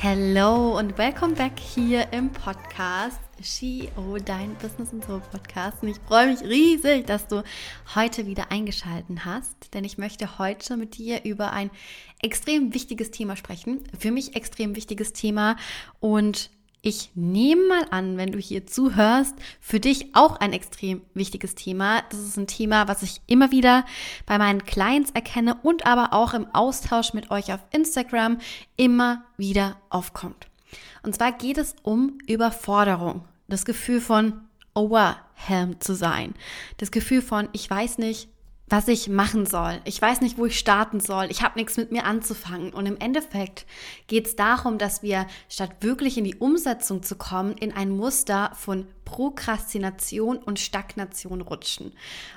Hello und welcome back hier im Podcast CEO, dein Business und Soul Podcast. Und ich freue mich riesig, dass du heute wieder eingeschaltet hast, denn ich möchte heute mit dir über ein extrem wichtiges Thema sprechen. Für mich extrem wichtiges Thema und ich nehme mal an, wenn du hier zuhörst, für dich auch ein extrem wichtiges Thema. Das ist ein Thema, was ich immer wieder bei meinen Clients erkenne und aber auch im Austausch mit euch auf Instagram immer wieder aufkommt. Und zwar geht es um Überforderung. Das Gefühl von overwhelmed zu sein. Das Gefühl von, ich weiß nicht, was ich machen soll. Ich weiß nicht, wo ich starten soll. Ich habe nichts mit mir anzufangen. Und im Endeffekt geht es darum, dass wir statt wirklich in die Umsetzung zu kommen, in ein Muster von Prokrastination und Stagnation rutschen.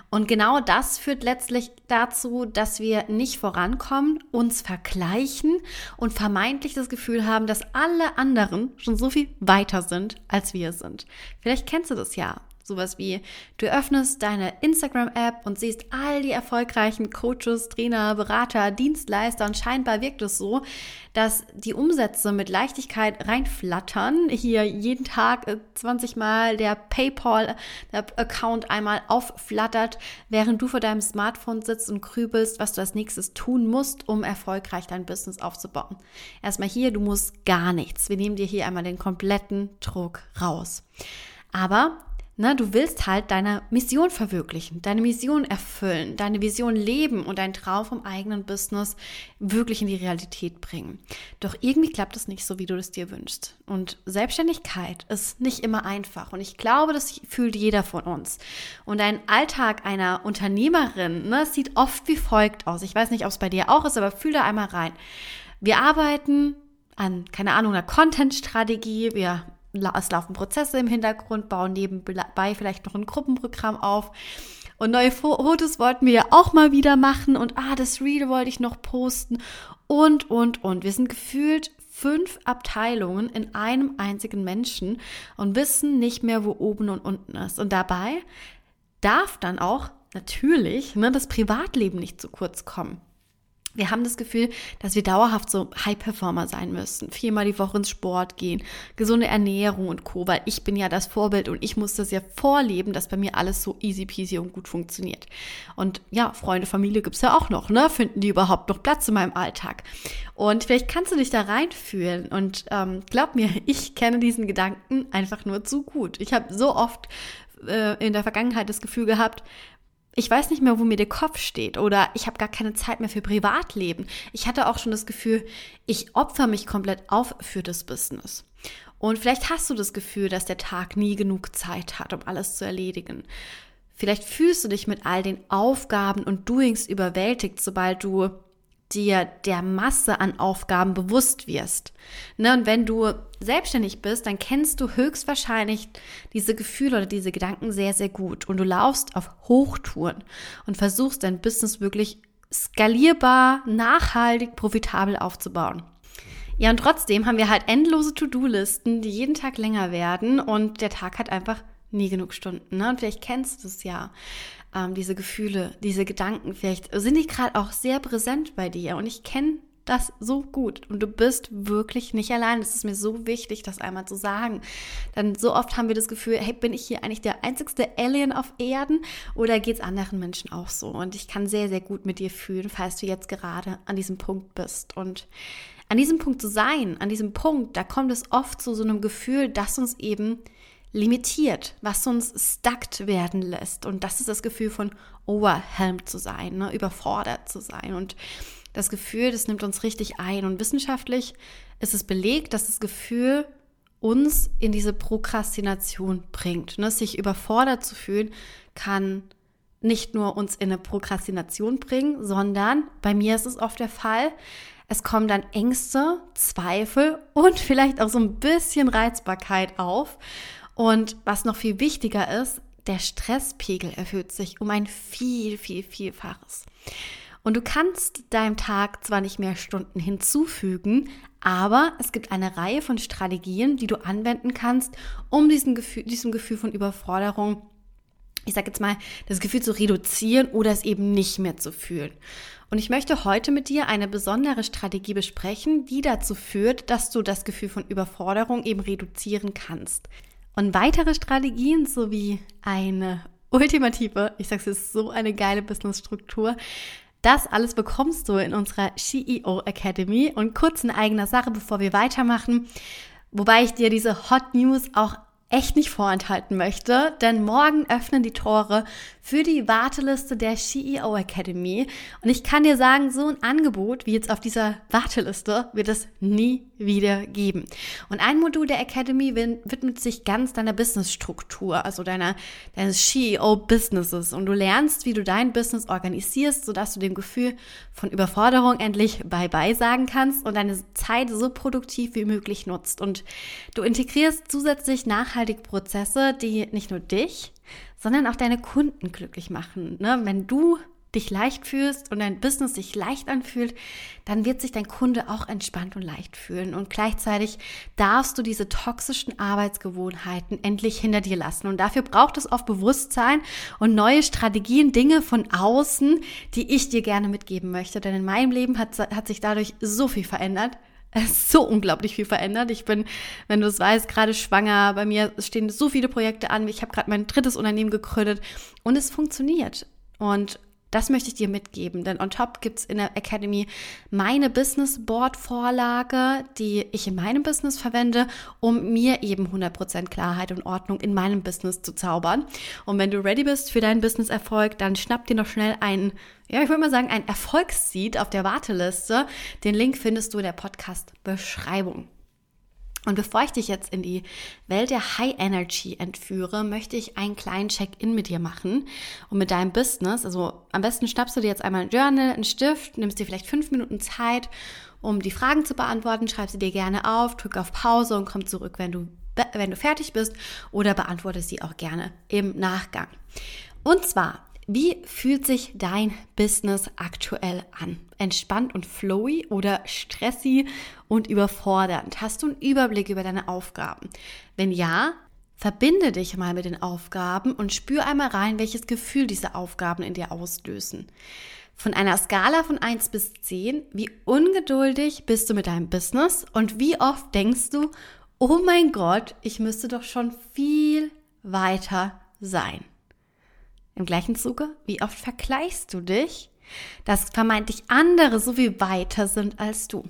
Und genau das führt letztlich dazu, dass wir nicht vorankommen, uns vergleichen und vermeintlich das Gefühl haben, dass alle anderen schon so viel weiter sind, als wir sind. Vielleicht kennst du das ja. Sowas wie, du öffnest deine Instagram-App und siehst all die erfolgreichen Coaches, Trainer, Berater, Dienstleister und scheinbar wirkt es so, dass die Umsätze mit Leichtigkeit reinflattern. Hier jeden Tag 20 äh, Mal der PayPal-Account einmal aufflattert, während du vor deinem Smartphone sitzt und grübelst, was du als nächstes tun musst, um erfolgreich dein Business aufzubauen. Erstmal hier, du musst gar nichts. Wir nehmen dir hier einmal den kompletten Druck raus. Aber na, du willst halt deine Mission verwirklichen, deine Mission erfüllen, deine Vision leben und deinen Traum vom eigenen Business wirklich in die Realität bringen. Doch irgendwie klappt es nicht so, wie du es dir wünschst. Und Selbstständigkeit ist nicht immer einfach. Und ich glaube, das fühlt jeder von uns. Und ein Alltag einer Unternehmerin ne, sieht oft wie folgt aus. Ich weiß nicht, ob es bei dir auch ist, aber fühl da einmal rein. Wir arbeiten an, keine Ahnung, einer Content-Strategie. Wir es laufen Prozesse im Hintergrund, bauen nebenbei vielleicht noch ein Gruppenprogramm auf. Und neue Fotos wollten wir ja auch mal wieder machen und ah, das Reel wollte ich noch posten und, und, und. Wir sind gefühlt fünf Abteilungen in einem einzigen Menschen und wissen nicht mehr, wo oben und unten ist. Und dabei darf dann auch natürlich ne, das Privatleben nicht zu kurz kommen. Wir haben das Gefühl, dass wir dauerhaft so High-Performer sein müssen. Viermal die Woche ins Sport gehen, gesunde Ernährung und Co., weil ich bin ja das Vorbild und ich muss das ja vorleben, dass bei mir alles so easy peasy und gut funktioniert. Und ja, Freunde, Familie gibt's ja auch noch, ne? Finden die überhaupt noch Platz in meinem Alltag? Und vielleicht kannst du dich da reinfühlen und ähm, glaub mir, ich kenne diesen Gedanken einfach nur zu gut. Ich habe so oft äh, in der Vergangenheit das Gefühl gehabt, ich weiß nicht mehr, wo mir der Kopf steht oder ich habe gar keine Zeit mehr für Privatleben. Ich hatte auch schon das Gefühl, ich opfer mich komplett auf für das Business. Und vielleicht hast du das Gefühl, dass der Tag nie genug Zeit hat, um alles zu erledigen. Vielleicht fühlst du dich mit all den Aufgaben und Doings überwältigt, sobald du dir der Masse an Aufgaben bewusst wirst. Ne, und wenn du selbstständig bist, dann kennst du höchstwahrscheinlich diese Gefühle oder diese Gedanken sehr, sehr gut. Und du laufst auf Hochtouren und versuchst dein Business wirklich skalierbar, nachhaltig, profitabel aufzubauen. Ja, und trotzdem haben wir halt endlose To-Do-Listen, die jeden Tag länger werden und der Tag hat einfach nie genug Stunden. Ne? Und vielleicht kennst du es ja ähm, diese Gefühle, diese Gedanken, vielleicht sind die gerade auch sehr präsent bei dir und ich kenne das so gut und du bist wirklich nicht allein. Es ist mir so wichtig, das einmal zu sagen. Denn so oft haben wir das Gefühl, hey, bin ich hier eigentlich der einzigste Alien auf Erden oder geht es anderen Menschen auch so? Und ich kann sehr, sehr gut mit dir fühlen, falls du jetzt gerade an diesem Punkt bist. Und an diesem Punkt zu sein, an diesem Punkt, da kommt es oft zu so einem Gefühl, dass uns eben limitiert, was uns stuckt werden lässt. Und das ist das Gefühl von overwhelmed zu sein, ne? überfordert zu sein. Und das Gefühl, das nimmt uns richtig ein. Und wissenschaftlich ist es belegt, dass das Gefühl uns in diese Prokrastination bringt. Ne? Sich überfordert zu fühlen, kann nicht nur uns in eine Prokrastination bringen, sondern bei mir ist es oft der Fall, Es kommen dann Ängste, Zweifel und vielleicht auch so ein bisschen Reizbarkeit auf. Und was noch viel wichtiger ist, der Stresspegel erhöht sich um ein viel, viel, vielfaches. Und du kannst deinem Tag zwar nicht mehr Stunden hinzufügen, aber es gibt eine Reihe von Strategien, die du anwenden kannst, um diesen Gefühl, diesem Gefühl von Überforderung, ich sage jetzt mal, das Gefühl zu reduzieren oder es eben nicht mehr zu fühlen. Und ich möchte heute mit dir eine besondere Strategie besprechen, die dazu führt, dass du das Gefühl von Überforderung eben reduzieren kannst. Und weitere Strategien sowie eine ultimative, ich es ist so eine geile Businessstruktur, das alles bekommst du in unserer CEO Academy. Und kurz in eigener Sache, bevor wir weitermachen, wobei ich dir diese Hot News auch echt nicht vorenthalten möchte, denn morgen öffnen die Tore für die Warteliste der CEO Academy. Und ich kann dir sagen, so ein Angebot wie jetzt auf dieser Warteliste wird es nie wieder geben. Und ein Modul der Academy widmet sich ganz deiner Businessstruktur, also deiner, deines CEO-Businesses. Und du lernst, wie du dein Business organisierst, sodass du dem Gefühl von Überforderung endlich Bye-bye sagen kannst und deine Zeit so produktiv wie möglich nutzt. Und du integrierst zusätzlich nachhaltige Prozesse, die nicht nur dich, sondern auch deine Kunden glücklich machen. Ne? Wenn du dich leicht fühlst und dein Business sich leicht anfühlt, dann wird sich dein Kunde auch entspannt und leicht fühlen. Und gleichzeitig darfst du diese toxischen Arbeitsgewohnheiten endlich hinter dir lassen. Und dafür braucht es oft Bewusstsein und neue Strategien, Dinge von außen, die ich dir gerne mitgeben möchte. Denn in meinem Leben hat, hat sich dadurch so viel verändert so unglaublich viel verändert. Ich bin, wenn du es weißt, gerade schwanger. Bei mir stehen so viele Projekte an. Ich habe gerade mein drittes Unternehmen gegründet und es funktioniert. Und das möchte ich dir mitgeben, denn on top gibt's in der Academy meine Business Board Vorlage, die ich in meinem Business verwende, um mir eben 100% Klarheit und Ordnung in meinem Business zu zaubern. Und wenn du ready bist für deinen Business Erfolg, dann schnapp dir noch schnell einen, ja, ich würde mal sagen, ein Erfolgsseed auf der Warteliste. Den Link findest du in der Podcast Beschreibung. Und bevor ich dich jetzt in die Welt der High Energy entführe, möchte ich einen kleinen Check-in mit dir machen und mit deinem Business. Also am besten schnappst du dir jetzt einmal ein Journal, einen Stift, nimmst dir vielleicht fünf Minuten Zeit, um die Fragen zu beantworten, schreib sie dir gerne auf, drück auf Pause und komm zurück, wenn du, wenn du fertig bist oder beantworte sie auch gerne im Nachgang. Und zwar, wie fühlt sich dein Business aktuell an? Entspannt und flowy oder stressy und überfordernd? Hast du einen Überblick über deine Aufgaben? Wenn ja, verbinde dich mal mit den Aufgaben und spür einmal rein, welches Gefühl diese Aufgaben in dir auslösen. Von einer Skala von 1 bis 10, wie ungeduldig bist du mit deinem Business und wie oft denkst du, oh mein Gott, ich müsste doch schon viel weiter sein. Im gleichen Zuge, wie oft vergleichst du dich, dass vermeintlich andere so viel weiter sind als du?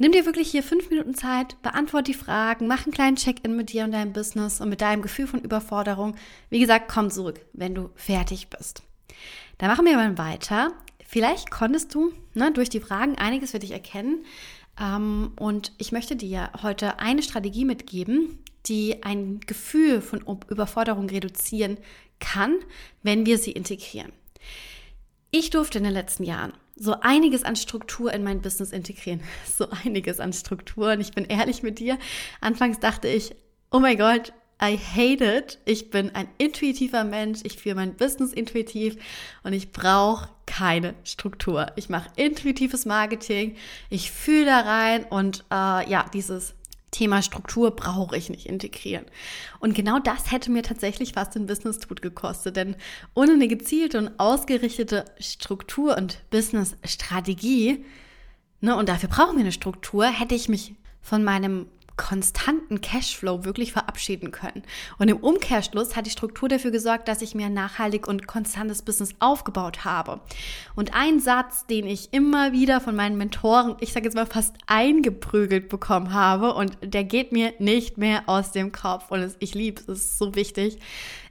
Nimm dir wirklich hier fünf Minuten Zeit, beantworte die Fragen, mach einen kleinen Check-in mit dir und deinem Business und mit deinem Gefühl von Überforderung. Wie gesagt, komm zurück, wenn du fertig bist. Dann machen wir mal weiter. Vielleicht konntest du ne, durch die Fragen einiges für dich erkennen. Ähm, und ich möchte dir heute eine Strategie mitgeben, die ein Gefühl von Überforderung reduzieren kann, wenn wir sie integrieren. Ich durfte in den letzten Jahren so einiges an Struktur in mein Business integrieren. So einiges an Struktur. Und ich bin ehrlich mit dir. Anfangs dachte ich, oh mein Gott, I hate it. Ich bin ein intuitiver Mensch. Ich führe mein Business intuitiv und ich brauche keine Struktur. Ich mache intuitives Marketing. Ich fühle da rein und äh, ja, dieses Thema Struktur brauche ich nicht integrieren. Und genau das hätte mir tatsächlich fast den Business Tut gekostet, denn ohne eine gezielte und ausgerichtete Struktur und Business Strategie, ne, und dafür brauchen wir eine Struktur, hätte ich mich von meinem konstanten Cashflow wirklich verabschieden können. Und im Umkehrschluss hat die Struktur dafür gesorgt, dass ich mir ein nachhaltig und konstantes Business aufgebaut habe. Und ein Satz, den ich immer wieder von meinen Mentoren, ich sage jetzt mal fast eingeprügelt bekommen habe und der geht mir nicht mehr aus dem Kopf und ich liebe es, ist so wichtig,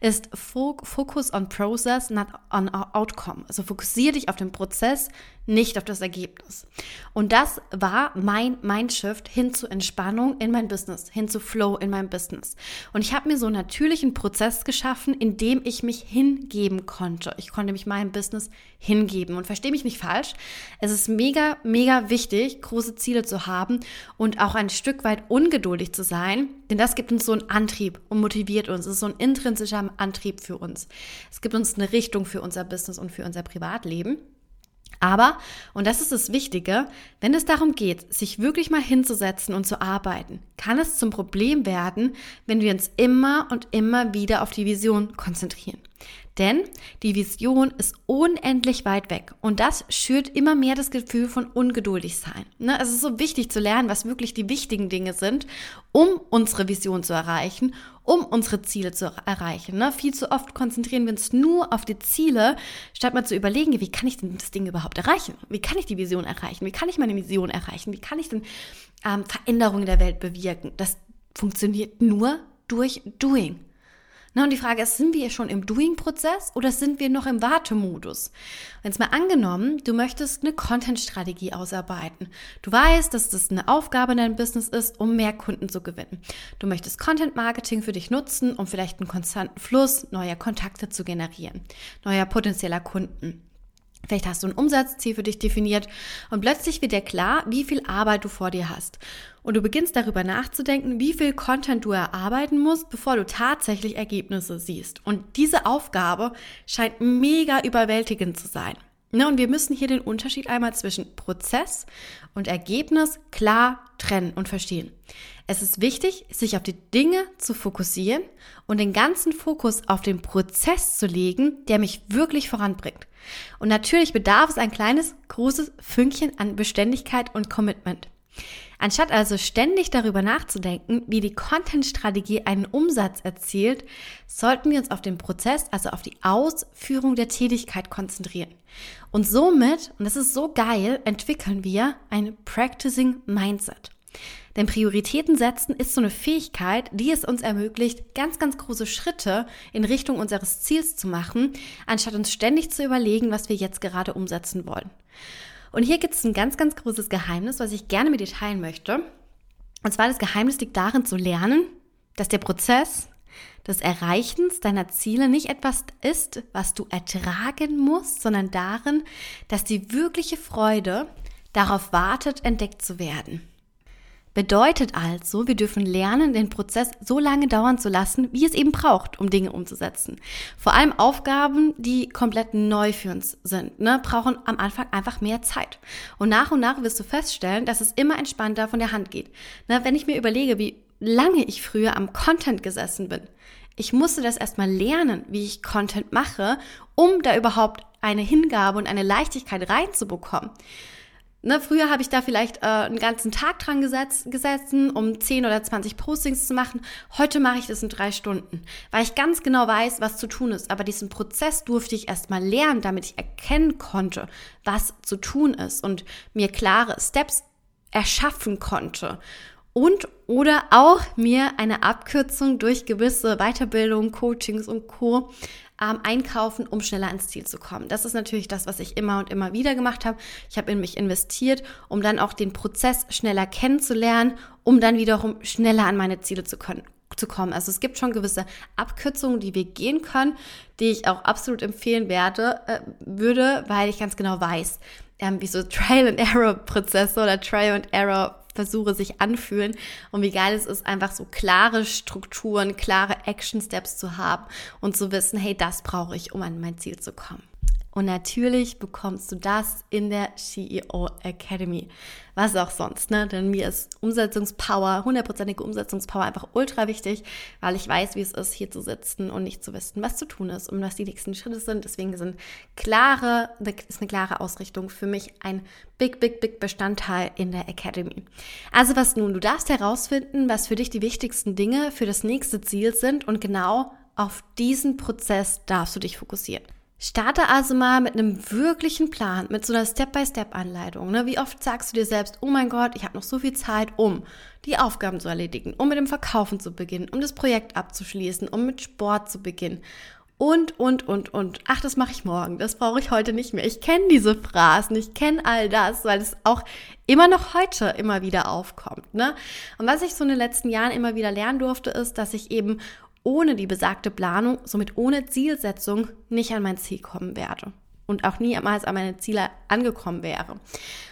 ist Focus on Process, not on Outcome. Also fokussiere dich auf den Prozess, nicht auf das Ergebnis. Und das war mein Mindshift hin zu Entspannung in mein Business, hin zu Flow in meinem Business. Und ich habe mir so einen natürlichen Prozess geschaffen, in dem ich mich hingeben konnte. Ich konnte mich meinem Business hingeben. Und verstehe mich nicht falsch, es ist mega, mega wichtig, große Ziele zu haben und auch ein Stück weit ungeduldig zu sein, denn das gibt uns so einen Antrieb und motiviert uns. Es ist so ein intrinsischer Antrieb für uns. Es gibt uns eine Richtung für unser Business und für unser Privatleben. Aber, und das ist das Wichtige, wenn es darum geht, sich wirklich mal hinzusetzen und zu arbeiten, kann es zum Problem werden, wenn wir uns immer und immer wieder auf die Vision konzentrieren. Denn die Vision ist unendlich weit weg und das schürt immer mehr das Gefühl von ungeduldig sein. Ne? Es ist so wichtig zu lernen, was wirklich die wichtigen Dinge sind, um unsere Vision zu erreichen, um unsere Ziele zu erreichen. Ne? Viel zu oft konzentrieren wir uns nur auf die Ziele, statt mal zu überlegen, wie kann ich denn das Ding überhaupt erreichen? Wie kann ich die Vision erreichen? Wie kann ich meine Vision erreichen? Wie kann ich denn ähm, Veränderungen der Welt bewirken? Das funktioniert nur durch Doing. Na, und die Frage ist, sind wir schon im Doing-Prozess oder sind wir noch im Wartemodus? Wenn es mal angenommen, du möchtest eine Content-Strategie ausarbeiten. Du weißt, dass das eine Aufgabe in deinem Business ist, um mehr Kunden zu gewinnen. Du möchtest Content-Marketing für dich nutzen, um vielleicht einen konstanten Fluss neuer Kontakte zu generieren, neuer potenzieller Kunden. Vielleicht hast du ein Umsatzziel für dich definiert und plötzlich wird dir klar, wie viel Arbeit du vor dir hast. Und du beginnst darüber nachzudenken, wie viel Content du erarbeiten musst, bevor du tatsächlich Ergebnisse siehst. Und diese Aufgabe scheint mega überwältigend zu sein. Ne, und wir müssen hier den Unterschied einmal zwischen Prozess und Ergebnis klar trennen und verstehen. Es ist wichtig, sich auf die Dinge zu fokussieren und den ganzen Fokus auf den Prozess zu legen, der mich wirklich voranbringt. Und natürlich bedarf es ein kleines, großes Fünkchen an Beständigkeit und Commitment. Anstatt also ständig darüber nachzudenken, wie die Content-Strategie einen Umsatz erzielt, sollten wir uns auf den Prozess, also auf die Ausführung der Tätigkeit konzentrieren. Und somit, und das ist so geil, entwickeln wir ein Practicing Mindset. Denn Prioritäten setzen ist so eine Fähigkeit, die es uns ermöglicht, ganz, ganz große Schritte in Richtung unseres Ziels zu machen, anstatt uns ständig zu überlegen, was wir jetzt gerade umsetzen wollen. Und hier gibt es ein ganz, ganz großes Geheimnis, was ich gerne mit dir teilen möchte. Und zwar das Geheimnis liegt darin zu lernen, dass der Prozess des Erreichens deiner Ziele nicht etwas ist, was du ertragen musst, sondern darin, dass die wirkliche Freude darauf wartet, entdeckt zu werden. Bedeutet also, wir dürfen lernen, den Prozess so lange dauern zu lassen, wie es eben braucht, um Dinge umzusetzen. Vor allem Aufgaben, die komplett neu für uns sind, ne, brauchen am Anfang einfach mehr Zeit. Und nach und nach wirst du feststellen, dass es immer entspannter von der Hand geht. Ne, wenn ich mir überlege, wie lange ich früher am Content gesessen bin, ich musste das erstmal lernen, wie ich Content mache, um da überhaupt eine Hingabe und eine Leichtigkeit reinzubekommen. Ne, früher habe ich da vielleicht äh, einen ganzen Tag dran gesetz, gesessen, um 10 oder 20 Postings zu machen. Heute mache ich das in drei Stunden, weil ich ganz genau weiß, was zu tun ist. Aber diesen Prozess durfte ich erstmal lernen, damit ich erkennen konnte, was zu tun ist und mir klare Steps erschaffen konnte. Und oder auch mir eine Abkürzung durch gewisse Weiterbildung, Coachings und Co ähm, einkaufen, um schneller ans Ziel zu kommen. Das ist natürlich das, was ich immer und immer wieder gemacht habe. Ich habe in mich investiert, um dann auch den Prozess schneller kennenzulernen, um dann wiederum schneller an meine Ziele zu können zu kommen. Also es gibt schon gewisse Abkürzungen, die wir gehen können, die ich auch absolut empfehlen werde, äh, würde, weil ich ganz genau weiß, ähm, wie so Trial and Error Prozesse oder Trial and Error Versuche sich anfühlen und wie geil es ist, einfach so klare Strukturen, klare Action Steps zu haben und zu wissen, hey, das brauche ich, um an mein Ziel zu kommen. Und natürlich bekommst du das in der CEO Academy. Was auch sonst, ne? Denn mir ist Umsetzungspower, hundertprozentige Umsetzungspower einfach ultra wichtig, weil ich weiß, wie es ist, hier zu sitzen und nicht zu wissen, was zu tun ist und was die nächsten Schritte sind. Deswegen sind klare, ist eine klare Ausrichtung für mich ein big, big, big Bestandteil in der Academy. Also was nun? Du darfst herausfinden, was für dich die wichtigsten Dinge für das nächste Ziel sind und genau auf diesen Prozess darfst du dich fokussieren. Starte also mal mit einem wirklichen Plan, mit so einer Step-by-Step-Anleitung. Ne? Wie oft sagst du dir selbst, oh mein Gott, ich habe noch so viel Zeit, um die Aufgaben zu erledigen, um mit dem Verkaufen zu beginnen, um das Projekt abzuschließen, um mit Sport zu beginnen. und, und, und, und. Ach, das mache ich morgen, das brauche ich heute nicht mehr. Ich kenne diese Phrasen, ich kenne all das, weil es auch immer noch heute immer wieder aufkommt. Ne? Und was ich so in den letzten Jahren immer wieder lernen durfte, ist, dass ich eben ohne die besagte Planung, somit ohne Zielsetzung, nicht an mein Ziel kommen werde und auch niemals an meine Ziele angekommen wäre.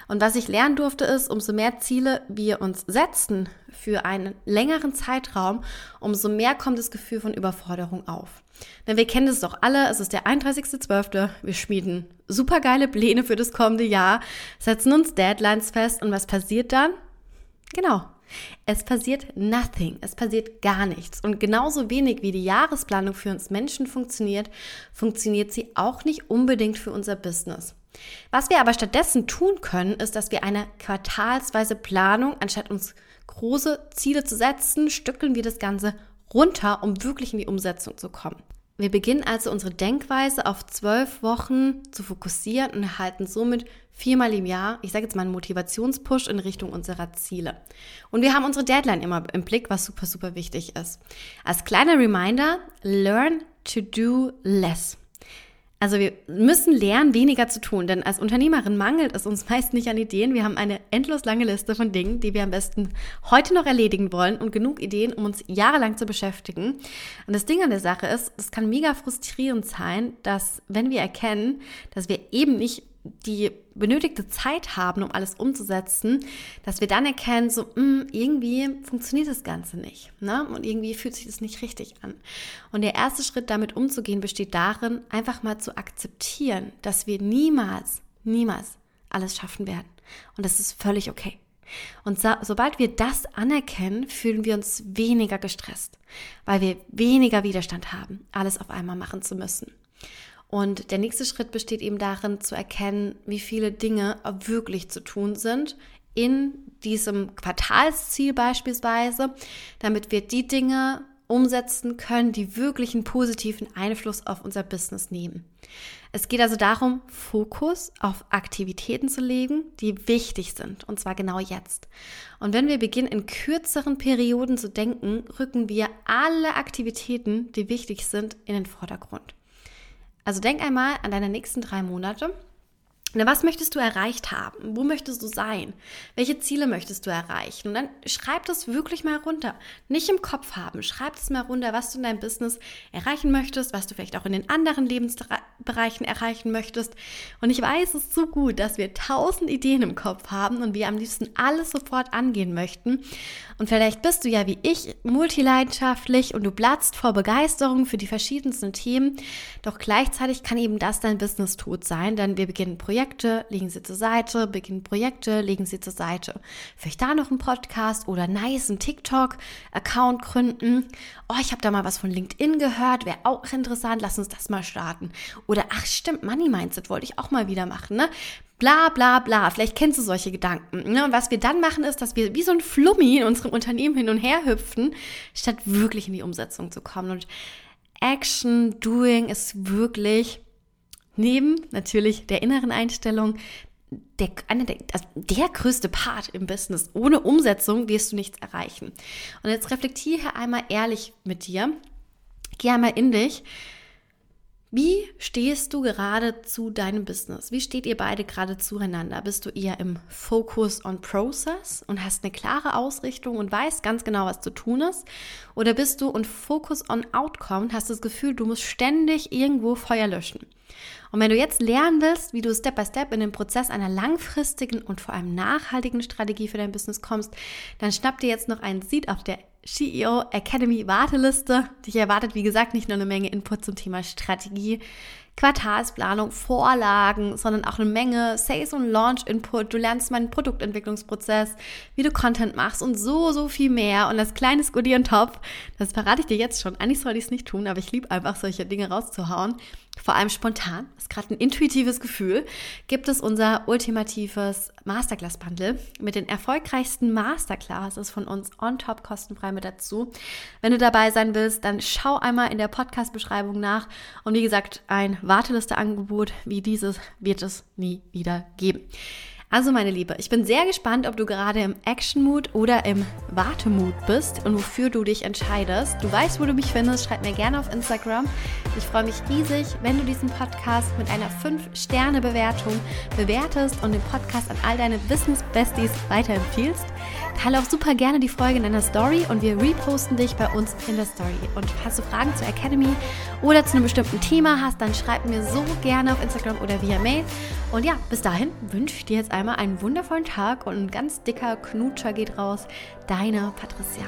Und was ich lernen durfte, ist, umso mehr Ziele wir uns setzen für einen längeren Zeitraum, umso mehr kommt das Gefühl von Überforderung auf. Denn wir kennen das doch alle, es ist der 31.12., wir schmieden supergeile Pläne für das kommende Jahr, setzen uns Deadlines fest und was passiert dann? Genau, es passiert nothing, es passiert gar nichts. Und genauso wenig wie die Jahresplanung für uns Menschen funktioniert, funktioniert sie auch nicht unbedingt für unser Business. Was wir aber stattdessen tun können, ist, dass wir eine quartalsweise Planung, anstatt uns große Ziele zu setzen, stückeln wir das Ganze runter, um wirklich in die Umsetzung zu kommen. Wir beginnen also unsere Denkweise auf zwölf Wochen zu fokussieren und erhalten somit viermal im Jahr, ich sage jetzt mal einen Motivationspush in Richtung unserer Ziele. Und wir haben unsere Deadline immer im Blick, was super, super wichtig ist. Als kleiner Reminder, learn to do less. Also wir müssen lernen, weniger zu tun, denn als Unternehmerin mangelt es uns meist nicht an Ideen. Wir haben eine endlos lange Liste von Dingen, die wir am besten heute noch erledigen wollen und genug Ideen, um uns jahrelang zu beschäftigen. Und das Ding an der Sache ist, es kann mega frustrierend sein, dass wenn wir erkennen, dass wir eben nicht die benötigte Zeit haben, um alles umzusetzen, dass wir dann erkennen, so mh, hm, irgendwie funktioniert das Ganze nicht. Ne? Und irgendwie fühlt sich das nicht richtig an. Und der erste Schritt, damit umzugehen, besteht darin, einfach mal zu akzeptieren, dass wir niemals, niemals alles schaffen werden. Und das ist völlig okay. Und so, sobald wir das anerkennen, fühlen wir uns weniger gestresst, weil wir weniger Widerstand haben, alles auf einmal machen zu müssen. Und der nächste Schritt besteht eben darin zu erkennen, wie viele Dinge wirklich zu tun sind in diesem Quartalsziel beispielsweise, damit wir die Dinge umsetzen können, die wirklich einen positiven Einfluss auf unser Business nehmen. Es geht also darum, Fokus auf Aktivitäten zu legen, die wichtig sind, und zwar genau jetzt. Und wenn wir beginnen, in kürzeren Perioden zu denken, rücken wir alle Aktivitäten, die wichtig sind, in den Vordergrund. Also denk einmal an deine nächsten drei Monate na, was möchtest du erreicht haben? Wo möchtest du sein? Welche Ziele möchtest du erreichen? Und dann schreib das wirklich mal runter. Nicht im Kopf haben. Schreib das mal runter, was du in deinem Business erreichen möchtest, was du vielleicht auch in den anderen Lebensbereichen erreichen möchtest. Und ich weiß es so gut, dass wir tausend Ideen im Kopf haben und wir am liebsten alles sofort angehen möchten. Und vielleicht bist du ja wie ich multileidenschaftlich und du platzt vor Begeisterung für die verschiedensten Themen. Doch gleichzeitig kann eben das dein Business tot sein, denn wir beginnen Projekte legen sie zur Seite, beginnen Projekte, legen sie zur Seite. Vielleicht da noch ein Podcast oder nice, ein TikTok-Account gründen. Oh, ich habe da mal was von LinkedIn gehört, wäre auch interessant, lass uns das mal starten. Oder ach stimmt, Money Mindset wollte ich auch mal wieder machen, ne? Bla bla bla. Vielleicht kennst du solche Gedanken. Ne? Und was wir dann machen, ist, dass wir wie so ein Flummi in unserem Unternehmen hin und her hüpfen, statt wirklich in die Umsetzung zu kommen. Und Action, Doing ist wirklich neben natürlich der inneren Einstellung der, der, also der größte Part im Business. Ohne Umsetzung wirst du nichts erreichen. Und jetzt reflektiere einmal ehrlich mit dir. Geh einmal in dich. Wie stehst du gerade zu deinem Business? Wie steht ihr beide gerade zueinander? Bist du eher im Focus on Process und hast eine klare Ausrichtung und weißt ganz genau, was zu tun ist? Oder bist du und Focus on Outcome und hast das Gefühl, du musst ständig irgendwo Feuer löschen? Und wenn du jetzt lernen willst, wie du Step by Step in den Prozess einer langfristigen und vor allem nachhaltigen Strategie für dein Business kommst, dann schnapp dir jetzt noch einen Seed auf der CEO Academy Warteliste. Dich erwartet, wie gesagt, nicht nur eine Menge Input zum Thema Strategie, Quartalsplanung, Vorlagen, sondern auch eine Menge Sales- und Launch-Input. Du lernst meinen Produktentwicklungsprozess, wie du Content machst und so, so viel mehr. Und das kleine Goodie on top, das verrate ich dir jetzt schon. Eigentlich sollte ich es nicht tun, aber ich liebe einfach, solche Dinge rauszuhauen. Vor allem spontan, ist gerade ein intuitives Gefühl, gibt es unser ultimatives Masterclass-Bundle mit den erfolgreichsten Masterclasses von uns on top kostenfrei mit dazu. Wenn du dabei sein willst, dann schau einmal in der Podcast-Beschreibung nach. Und wie gesagt, ein Warteliste-Angebot wie dieses wird es nie wieder geben. Also meine Liebe, ich bin sehr gespannt, ob du gerade im Action-Mood oder im Wartemut bist und wofür du dich entscheidest. Du weißt, wo du mich findest. Schreib mir gerne auf Instagram Ich freue mich riesig, wenn du diesen Podcast mit einer 5-Sterne-Bewertung bewertest und den Podcast an all deine Business-Besties weiterempfiehlst. Teile auch super gerne die Folge in deiner Story und wir reposten dich bei uns in der Story. Und falls du Fragen zur Academy oder zu einem bestimmten Thema hast, dann schreib mir so gerne auf Instagram oder via Mail. Und ja, bis dahin wünsche ich dir jetzt einmal einen wundervollen Tag und ein ganz dicker Knutscher geht raus. Deine Patricia.